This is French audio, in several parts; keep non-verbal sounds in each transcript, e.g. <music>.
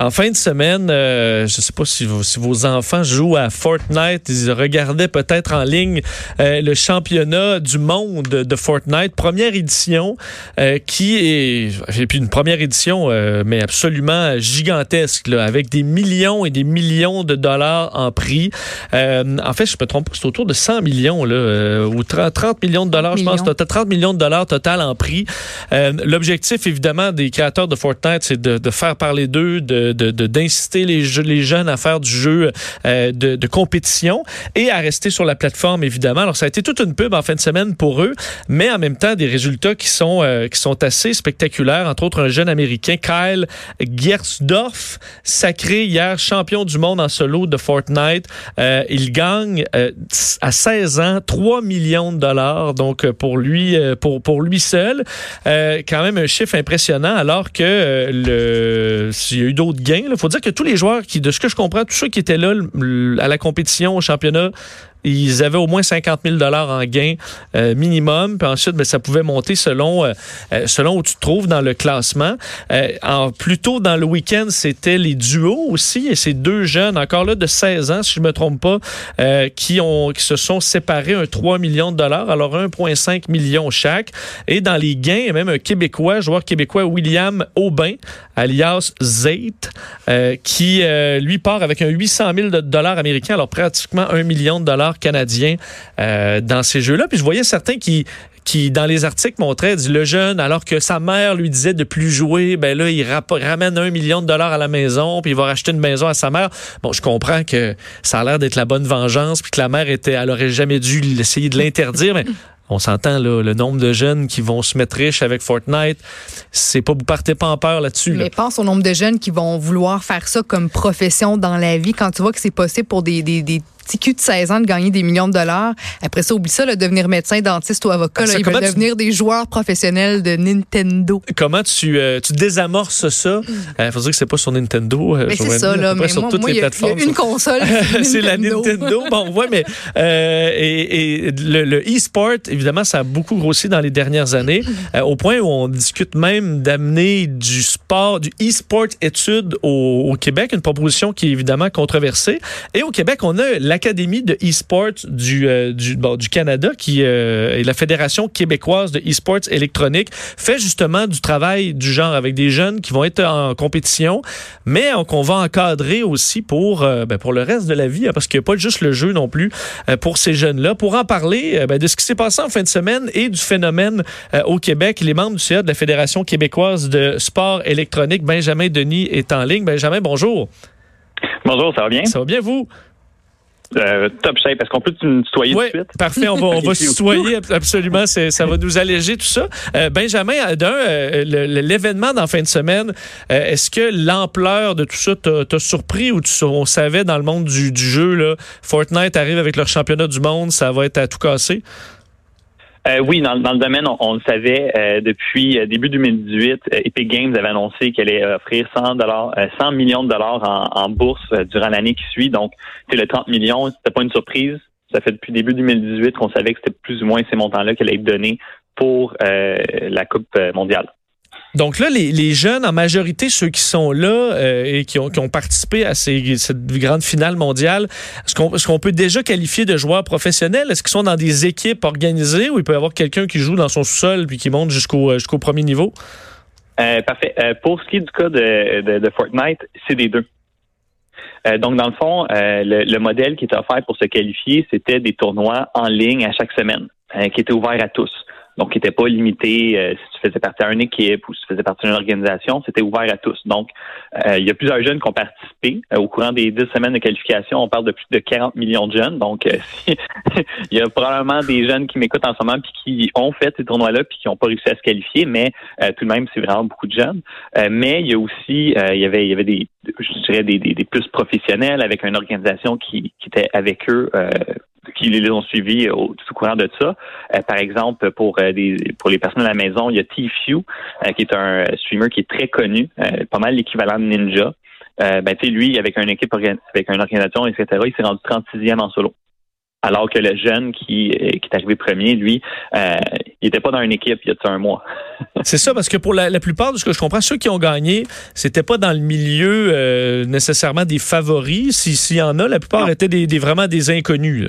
En fin de semaine, je ne sais pas si, vos enfants jouent à Fortnite, ils regardaient peut-être en ligne le championnat du monde de Fortnite, première édition, qui est, et puis une première édition, mais absolument gigantesque, avec des millions et des millions de dollars en prix. en fait, je me trompe pas, c'est autour de 100 millions, là, ou 30 millions de dollars, je pense. 30 millions de dollars total en prix. Euh, l'objectif, évidemment, des créateurs de Fortnite, c'est de, faire parler d'eux, de, d'inciter les, jeunes à faire du jeu euh, de, compétition et à rester sur la plateforme, évidemment. Alors, ça a été toute une pub en fin de semaine pour eux, mais en même temps, des résultats qui sont, euh, qui sont assez spectaculaires. Entre autres, un jeune Américain, Kyle Gersdorf, sacré hier champion du monde en solo de Fortnite. il gagne à 16 ans 3 millions de dollars. Donc, pour lui, pour, pour lui seul. Euh, quand même un chiffre impressionnant, alors que euh, le s'il y a eu d'autres il faut dire que tous les joueurs qui, de ce que je comprends, tous ceux qui étaient là à la compétition, au championnat, ils avaient au moins 50 000 dollars en gain euh, minimum. Puis ensuite, ben, ça pouvait monter selon euh, euh, selon où tu te trouves dans le classement. en, plus tôt dans le week-end, c'était les duos aussi. Et ces deux jeunes, encore là de 16 ans, si je me trompe pas, qui ont qui se sont séparés un 3 millions de dollars. Alors 1,5 million chaque. Et dans les gains, il y a même un Québécois, joueur québécois William Aubin, alias Zate, qui lui part avec un 800 000 dollars américains. Alors pratiquement un million de dollars canadien euh, dans ces jeux-là. Puis je voyais certains qui dans les articles, montraient le jeune, alors que sa mère lui disait de plus jouer, ben là, il ramène un million de dollars à la maison, puis il va racheter une maison à sa mère. Bon, je comprends que ça a l'air d'être la bonne vengeance, puis que la mère était, elle aurait jamais dû essayer de l'interdire, mais on s'entend là, le nombre de jeunes qui vont se mettre riches avec Fortnite, c'est pas vous partez pas en peur là-dessus. Mais pense au nombre de jeunes qui vont vouloir faire ça comme profession dans la vie quand tu vois que c'est possible pour des de 16 ans de gagner des millions de dollars. Après ça, oublie ça, là, devenir médecin, dentiste ou avocat. Là, ils veulent devenir des joueurs professionnels de Nintendo. Comment tu, euh, tu désamorces ça? Il mm. euh, faut dire que c'est pas sur Nintendo. Euh, mais c'est ça, là. Mais sur toutes les plateformes. Y a une console. <laughs> c'est la Nintendo. <laughs> Bon, ouais, mais et, et, le e-sport, évidemment, ça a beaucoup grossi dans les dernières années, au point où on discute même d'amener du sport, du e-sport études au, au, Québec, une proposition qui est évidemment controversée. Et au Québec, on a la l'Académie de e-sport du, euh, du, du, Canada, qui euh, est la Fédération québécoise de e-sports électronique, fait justement du travail du genre avec des jeunes qui vont être en compétition, mais qu'on va encadrer aussi pour, euh, ben, pour le reste de la vie, hein, parce qu'il n'y a pas juste le jeu non plus pour ces jeunes-là. Pour en parler ben, de ce qui s'est passé en fin de semaine et du phénomène au Québec, les membres du CA de la Fédération québécoise de sport électronique, Benjamin Denis, est en ligne. Benjamin, bonjour. Bonjour, ça va bien? Ça va bien, vous? Euh, top shape. Est-ce qu'on peut nous tutoyer tout de suite? Parfait, on va, on va <laughs> se tutoyer absolument. Ça va nous alléger tout ça. Euh, Benjamin, d'un, euh, l'événement d'en fin de semaine, est-ce que l'ampleur de tout ça t'a surpris ou tu, on savait dans le monde du, du jeu, là, Fortnite arrive avec leur championnat du monde, ça va être à tout casser? Euh, oui, dans, le domaine, on, le savait euh, depuis euh, début 2018. Epic Games avait annoncé qu'elle allait offrir 100 dollars, 100 millions de dollars en, bourse durant l'année qui suit. Donc, c'est le 30 millions. C'était pas une surprise. Ça fait depuis début 2018 qu'on savait que c'était plus ou moins ces montants-là qu'elle allait donnés pour la Coupe mondiale. Donc là, les, jeunes, en majorité, ceux qui sont là euh, et qui ont, participé à ces, cette grande finale mondiale, est-ce qu'on peut déjà qualifier de joueurs professionnels? Est-ce qu'ils sont dans des équipes organisées ou il peut y avoir quelqu'un qui joue dans son sous-sol puis qui monte jusqu'au jusqu'au premier niveau? Euh, parfait. Euh, pour ce qui est du cas de, Fortnite, c'est des deux. donc, dans le fond, le, le, modèle qui était offert pour se qualifier, c'était des tournois en ligne à chaque semaine, qui étaient ouverts à tous. Donc, il n'était pas limité euh, si tu faisais partie d'une équipe ou si tu faisais partie d'une organisation, c'était ouvert à tous. Donc, euh, il y a plusieurs jeunes qui ont participé. Euh, au courant des dix semaines de qualification, on parle de plus de 40 millions de jeunes. Donc, <laughs> il y a probablement des jeunes qui m'écoutent en ce moment puis qui ont fait ces tournois-là puis qui n'ont pas réussi à se qualifier, mais tout de même, c'est vraiment beaucoup de jeunes. mais il y a aussi, il y avait, il y avait des, je dirais, des, des, plus professionnels avec une organisation qui, qui était avec eux qui les ont suivis au, au courant de ça. Euh, par exemple, pour euh, des, pour les personnes à la maison, il y a T-Few, euh, qui est un streamer qui est très connu, pas mal l'équivalent de Ninja. ben, tu sais, lui, avec une équipe, avec une organisation, etc., il s'est rendu 36e en solo. Alors que le jeune qui, euh, qui est arrivé premier, lui, euh, il n'était pas dans une équipe il y a un mois. <laughs> c'est ça, parce que pour la, plupart de ce que je comprends, ceux qui ont gagné, c'était pas dans le milieu euh, nécessairement des favoris. S'il y en a, la plupart étaient des, vraiment des inconnus.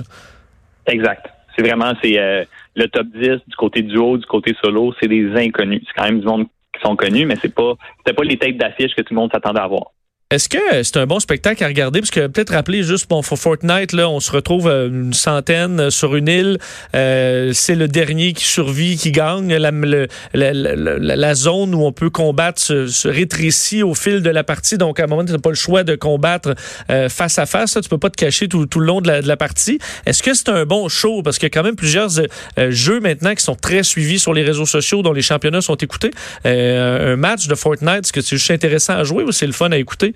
Exact. C'est vraiment c'est le top 10 du côté duo, du côté solo, c'est des inconnus. C'est quand même du monde qui sont connus, mais c'est pas c'était pas les têtes d'affiche que tout le monde s'attendait à voir. Est-ce que c'est un bon spectacle à regarder? Parce que peut-être rappeler juste, bon, Fortnite, là, on se retrouve euh, une centaine sur une île. Euh, c'est le dernier qui survit, qui gagne. La, la, zone où on peut combattre se, rétrécit au fil de la partie. Donc, à un moment, tu n'as pas le choix de combattre euh, face à face. Tu peux pas te cacher tout, le long de la, partie. Est-ce que c'est un bon show? Parce qu'il y a quand même plusieurs jeux maintenant qui sont très suivis sur les réseaux sociaux, dont les championnats sont écoutés. un match de Fortnite, est-ce que c'est juste intéressant à jouer ou c'est le fun à écouter?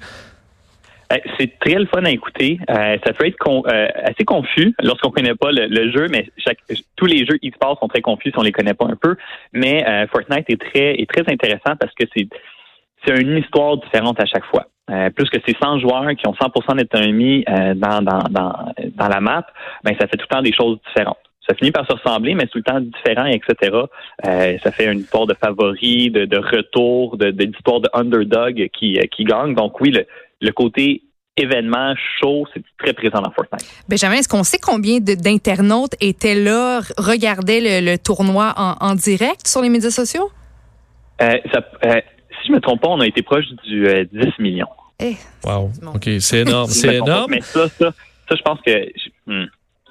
Euh, c'est très le fun à écouter. Euh, ça peut être euh, assez confus lorsqu'on connaît pas le, jeu, mais tous les jeux e-sport sont très confus si on les connaît pas un peu. Mais Fortnite est très est très intéressant parce que c'est c'est une histoire différente à chaque fois. plus que c'est 100 joueurs qui ont 100% d'autonomie dans, dans, dans, dans la map, ben ça fait tout le temps des choses différentes ça finit par se ressembler, mais tout le temps différent, etc. ça fait une histoire de favoris, de, de retour, de, d'histoire de, underdog qui, qui gagne. Donc oui, le, le côté événement chaud, c'est très présent dans Fortnite. Benjamin, est-ce qu'on sait combien d'internautes étaient là, regardaient le, tournoi en, direct sur les médias sociaux? Euh, euh, si je me trompe pas, on a été proche du 10 euh, millions. Eh, wow. OK, c'est énorme. <laughs> c'est énorme. mais ça, ça, ça, je pense que... Hmm,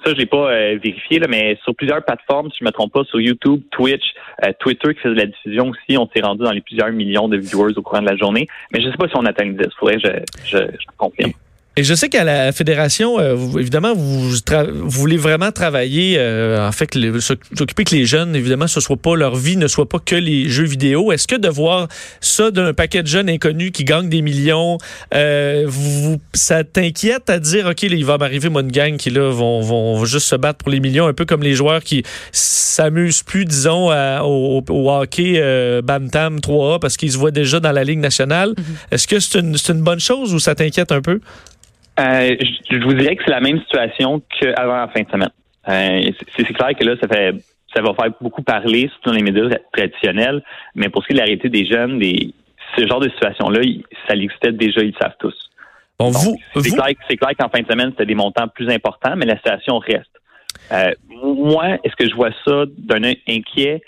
ça, je pas euh, vérifié, là, mais sur plusieurs plateformes, si je me trompe pas, sur YouTube, Twitch, euh, Twitter qui faisait la diffusion aussi, on s'est rendu dans les plusieurs millions de viewers au courant de la journée. Mais je sais pas si on atteint le 10. Faudrait je, je, je confirme. Et je sais qu'à la fédération, euh, évidemment, vous, voulez vraiment travailler, euh, en fait, s'occuper que les jeunes, évidemment, ce soit pas leur vie, ne soit pas que les jeux vidéo. Est-ce que de voir ça d'un paquet de jeunes inconnus qui gagnent des millions, euh, vous, ça t'inquiète à dire, ok, il va m'arriver moi une gang qui là vont, vont juste se battre pour les millions, un peu comme les joueurs qui s'amusent plus, disons, au, hockey bantam 3A parce qu'ils se voient déjà dans la ligue nationale. Mm-hmm. Est-ce que c'est une, une bonne chose ou ça t'inquiète un peu? Euh, je, vous dirais que c'est la même situation qu'avant la fin de semaine. Euh, c'est clair que là, ça fait ça va faire beaucoup parler, surtout dans les médias traditionnels, mais pour ce qui est de l'arrêté des jeunes, des, ce genre de situation-là, ça existait déjà, ils le savent tous. Bon, vous, c'est clair, qu'en fin de semaine, c'était des montants plus importants, mais la situation reste. Euh, moi, est-ce que je vois ça d'un œil inquiet?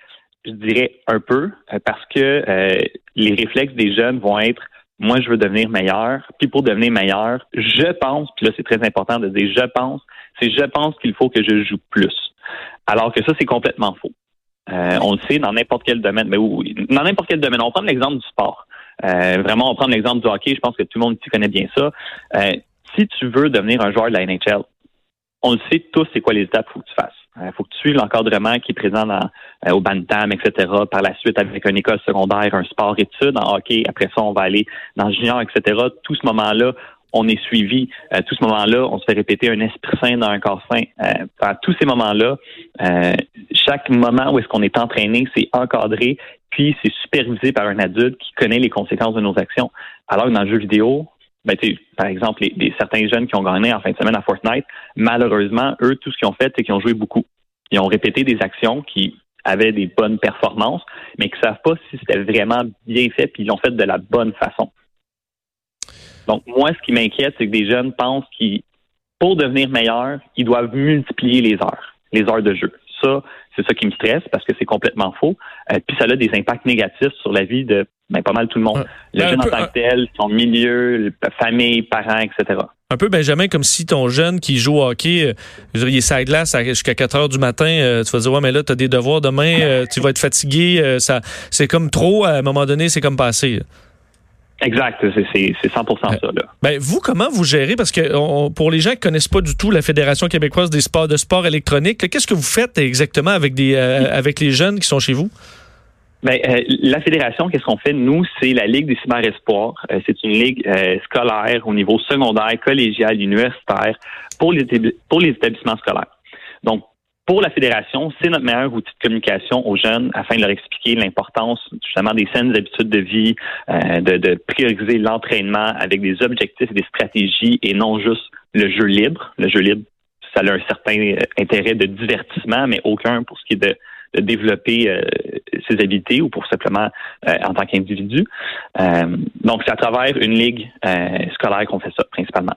Je dirais un peu, parce que les réflexes des jeunes vont être moi, je veux devenir meilleur. Puis pour devenir meilleur, je pense, puis là, c'est très important de dire je pense, c'est je pense qu'il faut que je joue plus. Alors que ça, c'est complètement faux. Euh, on le sait dans n'importe quel domaine. Mais oui, dans n'importe quel domaine. On prend l'exemple du sport. Euh, vraiment, on prend l'exemple du hockey. Je pense que tout le monde ici connaît bien ça. Euh, si tu veux devenir un joueur de la NHL, on le sait tous, c'est quoi les étapes qu'il faut que tu fasses. Il faut que tu suives l'encadrement qui est présent dans, au Bantam, etc. Par la suite, avec une école secondaire, un sport-études en hockey. Après ça, on va aller dans junior, etc. Tout ce moment-là, on est suivi. À tout ce moment-là, on se fait répéter un esprit sain dans un corps sain. Euh, à tous ces moments-là, euh, chaque moment où est-ce qu'on est entraîné, c'est encadré, puis c'est supervisé par un adulte qui connaît les conséquences de nos actions. Alors que dans le jeu vidéo, ben, par exemple, les, certains jeunes qui ont gagné en fin de semaine à Fortnite, malheureusement, eux, tout ce qu'ils ont fait, c'est qu'ils ont joué beaucoup. Ils ont répété des actions qui avaient des bonnes performances, mais qui ne savent pas si c'était vraiment bien fait, puis ils l'ont fait de la bonne façon. Donc, moi, ce qui m'inquiète, c'est que des jeunes pensent qu'ils, pour devenir meilleurs, ils doivent multiplier les heures, les heures de jeu. Ça, c'est ça qui me stresse parce que c'est complètement faux. Euh, puis ça a des impacts négatifs sur la vie de ben, pas mal tout le monde. le ben, jeune en tant que tel, son milieu, famille, parents, etc. Un peu, Benjamin, comme si ton jeune qui joue au hockey, euh, je dire, il est sur glace jusqu'à 4 heures du matin, euh, tu vas dire, ouais, mais là, tu as des devoirs demain, euh, tu vas être fatigué. ça, c'est comme trop, à un moment donné, c'est comme passé. Exact, c'est 100% ça. Là. Ben, vous, comment vous gérez? Parce que pour les gens qui connaissent pas du tout la Fédération québécoise des sports de sport électronique, qu'est-ce que vous faites exactement avec, des, avec les jeunes qui sont chez vous? Ben, euh, la fédération, qu'est-ce qu'on fait? Nous, c'est la Ligue des cyberespoirs. Euh, c'est une ligue euh, scolaire au niveau secondaire, collégial, universitaire pour les, pour les établissements scolaires. Donc, pour la fédération, c'est notre meilleur outil de communication aux jeunes afin de leur expliquer l'importance justement des saines habitudes de vie, de, de prioriser l'entraînement avec des objectifs et des stratégies et non juste le jeu libre. Le jeu libre, ça a un certain intérêt de divertissement, mais aucun pour ce qui est de, développer ses habiletés ou pour simplement en tant qu'individu. donc, c'est à travers une ligue scolaire qu'on fait ça principalement.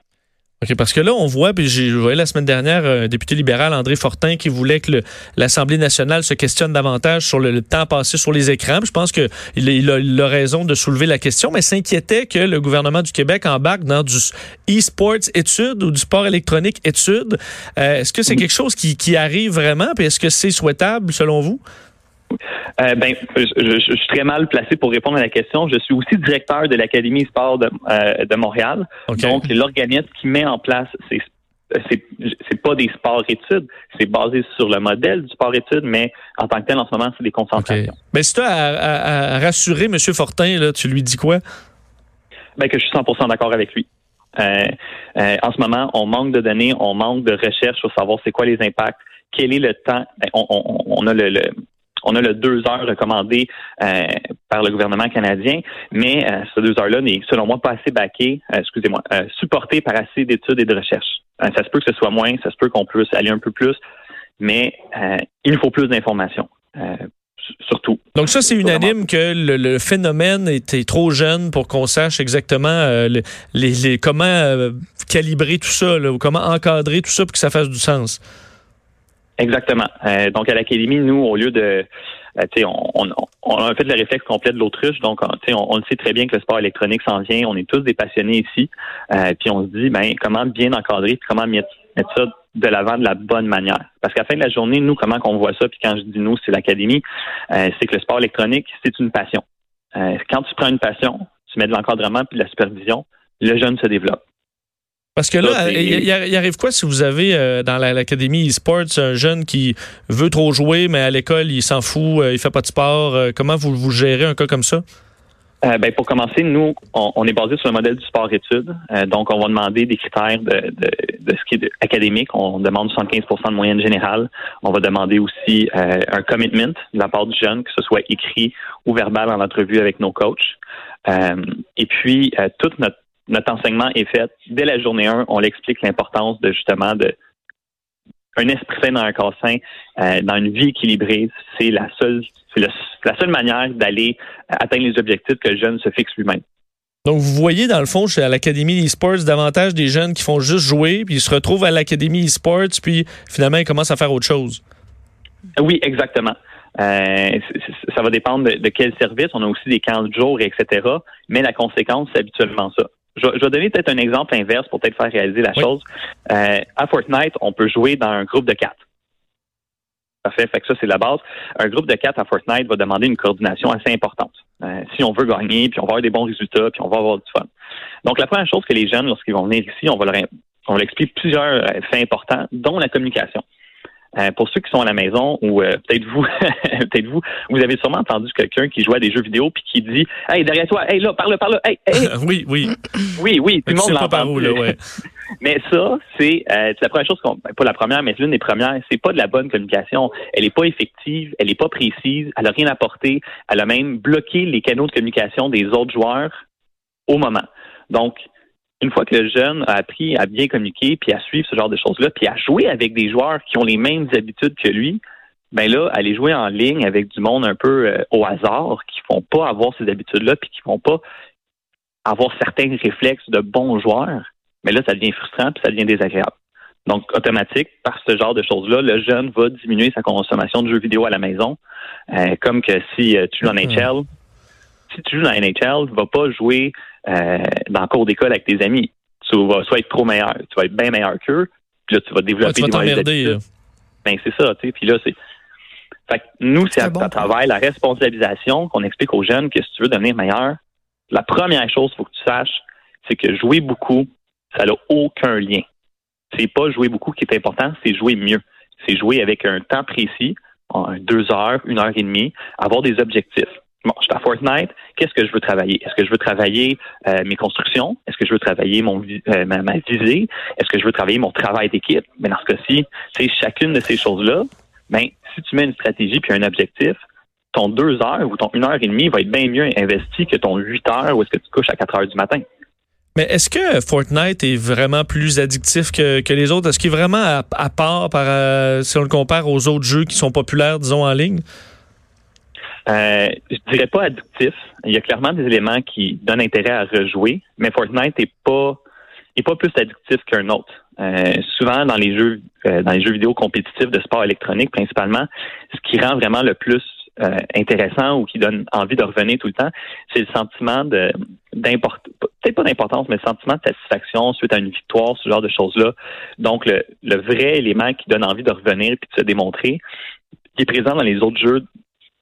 OK, parce que là, on voit, puis j'ai vu la semaine dernière un député libéral, André Fortin, qui voulait que l'Assemblée nationale se questionne davantage sur le, temps passé sur les écrans. je pense qu'il il a, il a, raison de soulever la question, mais s'inquiétait que le gouvernement du Québec embarque dans du e-sports études ou du sport électronique études. Euh, est-ce que c'est quelque chose qui, qui arrive vraiment? Puis est-ce que c'est souhaitable, selon vous? Euh, ben, je, suis très mal placé pour répondre à la question. Je suis aussi directeur de l'Académie sport de, euh, de Montréal. Donc, l'organisme qui met en place ces c'est pas des sports études, c'est basé sur le modèle du sport études, mais en tant que tel, en ce moment, c'est des concentrations. Mais si tu as à, rassurer M. Fortin, là, tu lui dis quoi? Ben, que je suis 100 d'accord avec lui. Euh, en ce moment, on manque de données, on manque de recherche pour savoir c'est quoi les impacts, quel est le temps. Ben, on, a le, on a le deux heures recommandé euh, par le gouvernement canadien, mais euh, ce deux heures-là n'est, selon moi, pas assez baqué, euh, excusez-moi, supporté par assez d'études et de recherches. ça se peut que ce soit moins, ça se peut qu'on puisse aller un peu plus, mais il faut plus d'informations. Surtout. Donc ça, c'est unanime que le, phénomène était trop jeune pour qu'on sache exactement les, comment calibrer tout ça, ou comment encadrer tout ça pour que ça fasse du sens. Exactement. Euh, donc à l'académie, nous, au lieu de, euh, on, on, a fait le réflexe complet de l'autruche, donc on, on, le sait très bien que le sport électronique s'en vient. On est tous des passionnés ici, euh, puis on se dit, ben comment bien encadrer, puis comment mettre, ça de l'avant de la bonne manière. Parce qu'à la fin de la journée, nous, comment qu'on voit ça, puis quand je dis nous, c'est l'académie, c'est que le sport électronique, c'est une passion. quand tu prends une passion, tu mets de l'encadrement puis de la supervision, le jeune se développe. Parce que là, il, arrive quoi si vous avez euh, dans l'Académie e-sports un jeune qui veut trop jouer, mais à l'école, il s'en fout, euh, il fait pas de sport. Euh, comment vous, vous gérez un cas comme ça? ben, pour commencer, nous, on, est basé sur le modèle du sport-études. donc, on va demander des critères de, ce qui est académique. On demande 75% de moyenne générale. On va demander aussi un commitment de la part du jeune, que ce soit écrit ou verbal en entrevue avec nos coachs. et puis, toute notre notre enseignement est fait dès la journée 1. On l'explique l'importance de justement de un esprit sain dans un corps sain, euh, dans une vie équilibrée. C'est la seule, c'est la seule manière d'aller atteindre les objectifs que le jeune se fixe lui-même. Donc, vous voyez, dans le fond, à l'Académie e-sports, davantage des jeunes qui font juste jouer, puis ils se retrouvent à l'Académie e-sports, puis finalement, ils commencent à faire autre chose. Oui, exactement. Euh, ça va dépendre de, de, quel service. On a aussi des camps de jour, etc. Mais la conséquence, c'est habituellement ça. Je, vais donner peut-être un exemple inverse pour peut-être faire réaliser la chose. Euh, à Fortnite, on peut jouer dans un groupe de quatre. Parfait, fait que ça, c'est la base. Un groupe de quatre à Fortnite va demander une coordination assez importante. Euh, si on veut gagner, puis on va avoir des bons résultats, puis on va avoir du fun. Donc, la première chose que les jeunes, lorsqu'ils vont venir ici, on va leur, on leur expliquer plusieurs euh, faits importants, dont la communication. Euh, pour ceux qui sont à la maison ou euh, peut-être vous, <laughs> peut-être vous, vous avez sûrement entendu quelqu'un qui joue à des jeux vidéo puis qui dit "Hey derrière toi, hey là, parle, parle, hey, hey. <laughs> oui, oui, <clears throat> oui, oui, tout le monde l'entend. Ouais. <laughs> mais ça, c'est euh, la première chose qu'on, ben, pas la première, mais l'une des premières, c'est pas de la bonne communication. Elle est pas effective, elle est pas précise, elle a rien apporté, elle a même bloqué les canaux de communication des autres joueurs au moment. Donc une fois que le jeune a appris à bien communiquer, puis à suivre ce genre de choses-là, puis à jouer avec des joueurs qui ont les mêmes habitudes que lui, ben là, aller jouer en ligne avec du monde un peu euh, au hasard, qui font pas avoir ces habitudes-là, puis qui font pas avoir certains réflexes de bons joueurs, mais là, ça devient frustrant, puis ça devient désagréable. Donc, automatique, par ce genre de choses-là, le jeune va diminuer sa consommation de jeux vidéo à la maison, euh, comme que si euh, tu joues en NHL, si tu joues dans NHL, tu vas pas jouer euh, dans le cours d'école avec tes amis. Tu vas soit être trop meilleur, tu vas être bien meilleur qu'eux, puis là, tu vas développer ouais, des Ben, c'est ça, tu sais. Puis là, c'est. Fait nous, c'est à, travers la responsabilisation qu'on explique aux jeunes que si tu veux devenir meilleur, la première chose qu'il faut que tu saches, c'est que jouer beaucoup, ça n'a aucun lien. C'est pas jouer beaucoup qui est important, c'est jouer mieux. C'est jouer avec un temps précis, deux heures, une heure et demie, avoir des objectifs. Bon, je suis à Fortnite. Qu'est-ce que je veux travailler? Est-ce que je veux travailler euh, mes constructions? Est-ce que je veux travailler mon euh, ma, visée? Est-ce que je veux travailler mon travail d'équipe? Mais dans ce cas-ci, chacune de ces choses-là. Ben, si tu mets une stratégie puis un objectif, ton deux heures ou ton une heure et demie va être bien mieux investi que ton huit heures où est-ce que tu couches à quatre heures du matin. Mais est-ce que Fortnite est vraiment plus addictif que, que les autres? Est-ce qu'il est vraiment à, part par, euh, si on le compare aux autres jeux qui sont populaires, disons, en ligne? Euh, je dirais pas addictif. Il y a clairement des éléments qui donnent intérêt à rejouer, mais Fortnite n'est pas est pas plus addictif qu'un autre. Euh, souvent dans les jeux euh, dans les jeux vidéo compétitifs de sport électronique principalement, ce qui rend vraiment le plus euh, intéressant ou qui donne envie de revenir tout le temps, c'est le sentiment de d'importance, peut-être pas d'importance, mais le sentiment de satisfaction suite à une victoire, ce genre de choses-là. Donc le, le vrai élément qui donne envie de revenir puis de se démontrer, qui est présent dans les autres jeux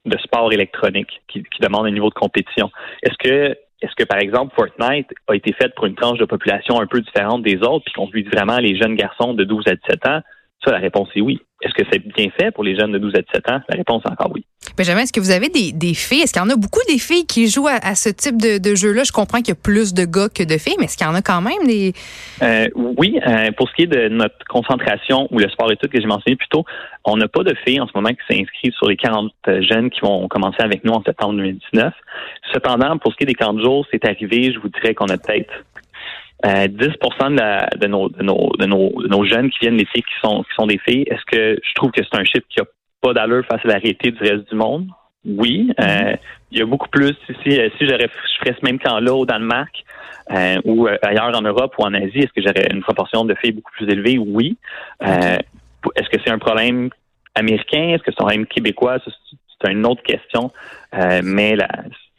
de sport électronique qui, qui demandent un niveau de compétition. Est-ce que est-ce que, par exemple, Fortnite a été fait pour une tranche de population un peu différente des autres, puis qu'on vise vraiment les jeunes garçons de 12 à 17 ans? Ça, la réponse est oui. Est-ce que c'est bien fait pour les jeunes de 12 à 17 ans? La réponse est encore oui. Benjamin, est-ce que vous avez des, des filles? Est-ce qu'il y en a beaucoup des filles qui jouent à, ce type de, de jeu-là? Je comprends qu'il y a plus de gars que de filles, mais est-ce qu'il y en a quand même des... Euh, oui, euh, pour ce qui est de notre concentration ou le sport études que j'ai mentionné plus tôt, on n'a pas de filles en ce moment qui s'inscrivent sur les 40 jeunes qui vont commencer avec nous en septembre 2019. Cependant, pour ce qui est des 40 jours, c'est arrivé, je vous dirais qu'on a peut-être 10 euh, de, de, nos, de, nos, de, nos, jeunes qui viennent l'été qui sont, qui sont des filles, est-ce que je trouve que c'est un chiffre qui a pas d'allure face à la réalité du reste du monde? Oui. Euh, mm-hmm. il y a beaucoup plus. Si, euh, si je ferais ce même camp-là au Danemark ou ailleurs en Europe ou en Asie, est-ce que j'aurais une proportion de filles beaucoup plus élevée? Oui. est-ce que c'est un problème américain? Est-ce que c'est un problème québécois? C'est une autre question. mais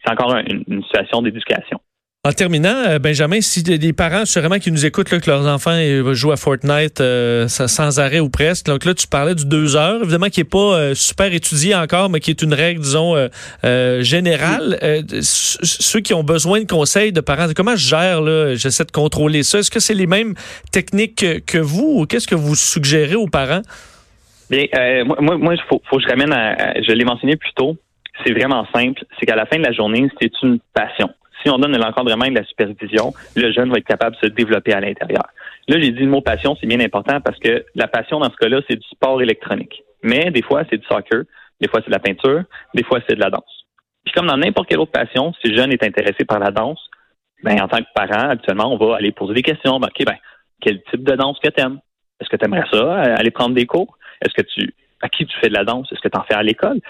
c'est encore une situation d'éducation. En terminant, euh, Benjamin, si des parents sûrement qui nous écoutent que leurs enfants euh, jouent à Fortnite euh, sans arrêt ou presque, donc là tu parlais du deux heures, évidemment qui est pas super étudié encore, mais qui est une règle disons générale. ceux qui ont besoin de conseils de parents, comment je gère là, j'essaie de contrôler ça? Est-ce que c'est les mêmes techniques que, vous ou qu'est-ce que vous suggérez aux parents? Bien, moi, moi, faut, faut que je ramène à, je l'ai mentionné plus tôt. C'est vraiment simple. C'est qu'à la fin de la journée, c'est une passion si on donne l'encadrement et de la supervision, le jeune va être capable de se développer à l'intérieur. Là, j'ai dit le mot passion, c'est bien important parce que la passion dans ce cas-là, c'est du sport électronique. Mais des fois, c'est du soccer, des fois, c'est de la peinture, des fois, c'est de la danse. Puis comme dans n'importe quelle autre passion, si le jeune est intéressé par la danse, ben, en tant que parent, habituellement, on va aller poser des questions. Ben, OK, ben, quel type de danse que tu aimes? Est-ce que tu aimerais ça, euh, aller prendre des cours? Est-ce que tu, à qui tu fais de la danse? Est-ce que tu en fais à l'école?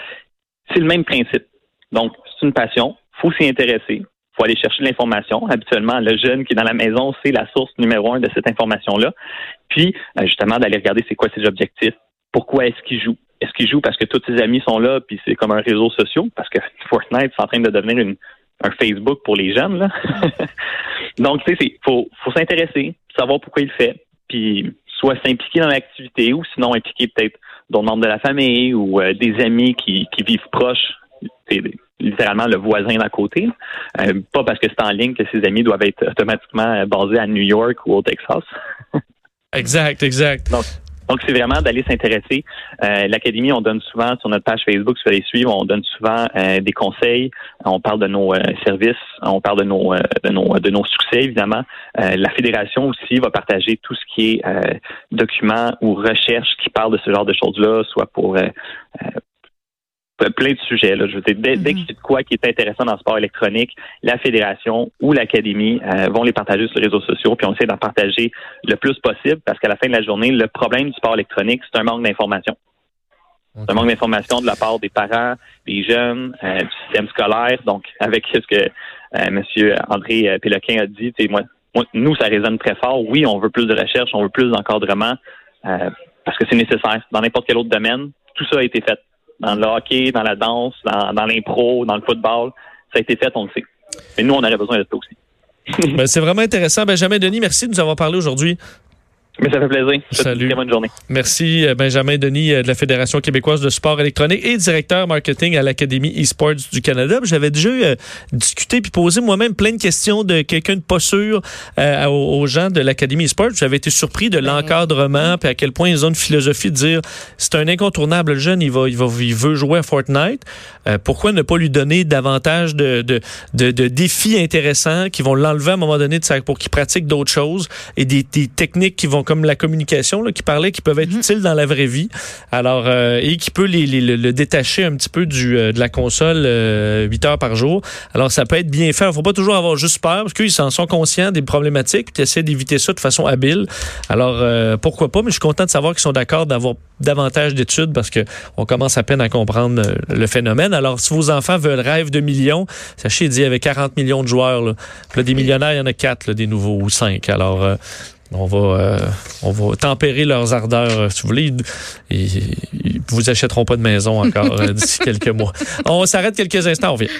C'est le même principe. Donc, c'est une passion, faut s'y intéresser, faut aller chercher l'information. Habituellement, le jeune qui est dans la maison, c'est la source numéro un de cette information-là. Puis, euh, justement, d'aller regarder c'est quoi ses objectifs. Pourquoi est-ce qu'il joue? Est-ce qu'il joue parce que tous ses amis sont là, puis c'est comme un réseau social? Parce que Fortnite, c'est en train de devenir un Facebook pour les jeunes. Là. <laughs> Donc, tu sais, faut, faut s'intéresser, savoir pourquoi il fait, puis soit s'impliquer dans l'activité ou sinon impliquer peut-être d'autres membres de la famille ou euh, des amis qui, qui vivent proches littéralement le voisin d'à côté. Euh, pas parce que c'est en ligne que ses amis doivent être automatiquement basés à New York ou au Texas. <laughs> exact, exact. Donc, c'est vraiment d'aller s'intéresser. Euh, L'académie, on donne souvent sur notre page Facebook, si vous allez suivre, on donne souvent euh, des conseils. On parle de nos services, on parle de nos, de nos de nos succès évidemment. la fédération aussi va partager tout ce qui est documents ou recherches qui parlent de ce genre de choses-là, soit pour plein de sujets. Là. Je veux dire, dès, dès qu'il y a de quoi qui est intéressant dans le sport électronique, la fédération ou l'académie euh, vont les partager sur les réseaux sociaux, puis on essaie d'en partager le plus possible parce qu'à la fin de la journée, le problème du sport électronique, c'est un manque d'information. C'est un manque d'information de la part des parents, des jeunes, euh, du système scolaire. Donc, avec ce que euh, M. André Péloquin a dit, moi, moi, nous, ça résonne très fort. Oui, on veut plus de recherche, on veut plus d'encadrement parce que c'est nécessaire. Dans n'importe quel autre domaine, tout ça a été fait dans le hockey, dans la danse, dans, dans l'impro, dans le football. Ça a été fait, on le sait. Mais nous, on aurait besoin de ça aussi. <laughs> ben, c'est vraiment intéressant. Benjamin Denis, merci de nous avoir parlé aujourd'hui. Mais ça fait plaisir. Salut. Très bonne journée. Merci, euh, Benjamin Denis euh, de la Fédération québécoise de sport électronique et directeur marketing à l'Académie eSports du Canada. J'avais déjà euh, discuté puis posé moi-même plein de questions de quelqu'un de pas sûr aux, gens de l'Académie eSports. J'avais été surpris de ben, l'encadrement puis à quel point ils ont une philosophie de dire c'est un incontournable jeune, il va, il va, il veut jouer à Fortnite. pourquoi ne pas lui donner davantage de, de, de, de défis intéressants qui vont l'enlever à un moment donné de pour qu'il pratique d'autres choses et des, des techniques qui vont comme la communication là, qui parlait qui peuvent être mm-hmm. utiles dans la vraie vie. Alors et qui peut les, le détacher un petit peu du de la console 8 heures par jour. Alors ça peut être bien fait. Il faut pas toujours avoir juste peur parce qu'ils s'en sont conscients des problématiques, puis essaient d'éviter ça de façon habile. Alors pourquoi pas, mais je suis content de savoir qu'ils sont d'accord d'avoir davantage d'études parce que on commence à peine à comprendre le phénomène. Alors, si vos enfants veulent rêve de millions, sachez, il y avait 40 millions de joueurs. Là. Là, des millionnaires, il y en a quatre, des nouveaux ou cinq. Alors, euh, on va, euh, on va tempérer leurs ardeurs, euh, si vous voulez. Ils, ils vous achèteront pas de maison encore d'ici <laughs> quelques mois. On s'arrête quelques instants, on revient.